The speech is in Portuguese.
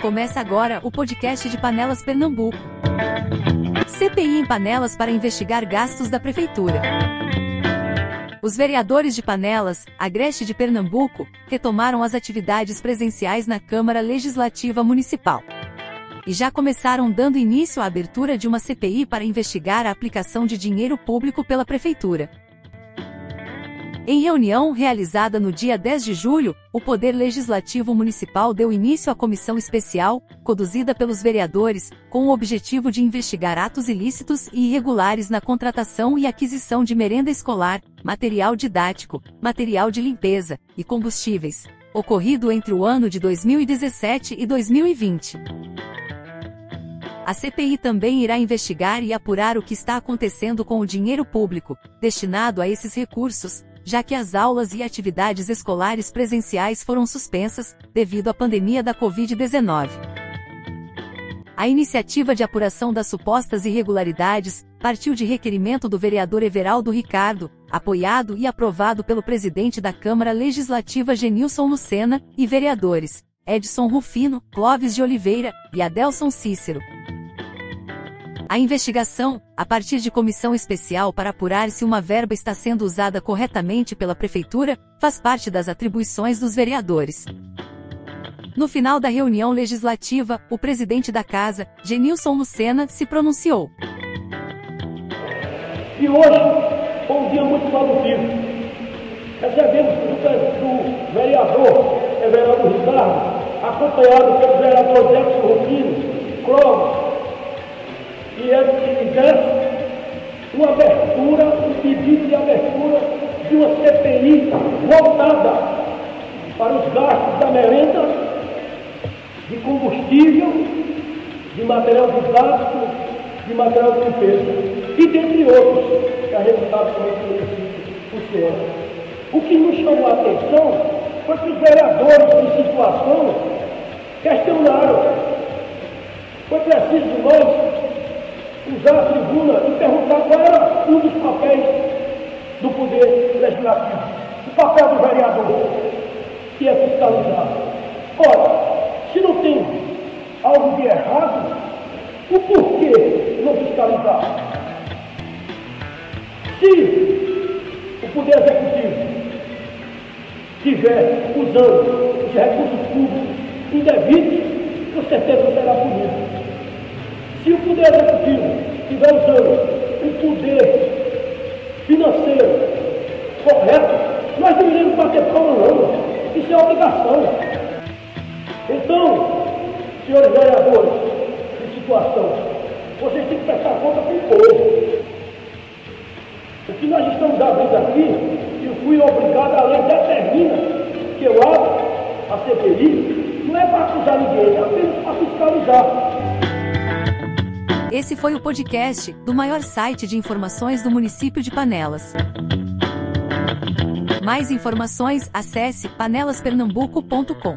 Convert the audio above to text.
Começa agora o podcast de Panelas Pernambuco. CPI em Panelas para investigar gastos da Prefeitura. Os vereadores de Panelas, Agreste de Pernambuco, retomaram as atividades presenciais na Câmara Legislativa Municipal. E já começaram dando início à abertura de uma CPI para investigar a aplicação de dinheiro público pela Prefeitura. Em reunião realizada no dia 10 de julho, o Poder Legislativo Municipal deu início à comissão especial, conduzida pelos vereadores, com o objetivo de investigar atos ilícitos e irregulares na contratação e aquisição de merenda escolar, material didático, material de limpeza e combustíveis, ocorrido entre o ano de 2017 e 2020. A CPI também irá investigar e apurar o que está acontecendo com o dinheiro público, destinado a esses recursos, já que as aulas e atividades escolares presenciais foram suspensas, devido à pandemia da Covid-19. A iniciativa de apuração das supostas irregularidades partiu de requerimento do vereador Everaldo Ricardo, apoiado e aprovado pelo presidente da Câmara Legislativa Genilson Lucena, e vereadores Edson Rufino, Clóvis de Oliveira e Adelson Cícero. A investigação, a partir de comissão especial para apurar se uma verba está sendo usada corretamente pela Prefeitura, faz parte das atribuições dos vereadores. No final da reunião legislativa, o presidente da Casa, Genilson Lucena, se pronunciou. E hoje foi um dia muito produtivo. Recebemos do, vereador Everaldo Ricardo, acompanhado pelo vereador Edson Rufino, Clóvis, que ele fizesse uma abertura, um pedido de abertura de uma CPI voltada para os gastos da merenda, de combustível, de material didático, de material de limpeza, e dentre outros, que a como é que funciona. O que nos chamou a atenção foi que os vereadores de situação questionaram. Foi preciso nós usar a tribuna e perguntar qual era um dos papéis do Poder Legislativo. O papel do vereador, que é fiscalizar. Ora, se não tem algo de errado, o porquê não fiscalizar? Se o Poder Executivo estiver usando os recursos públicos indevidos, com certeza será punido. Se o Poder Executivo estiver usando o poder financeiro correto, nós não iremos bater palma não. Isso é obrigação. Então, senhores vereadores de situação, vocês têm que prestar conta com o povo. O que nós estamos abrindo aqui, eu fui obrigado, a lei determina que eu abra a CPI, não é para acusar ninguém, é apenas para fiscalizar. Esse foi o podcast do maior site de informações do município de Panelas. Mais informações, acesse panelaspernambuco.com.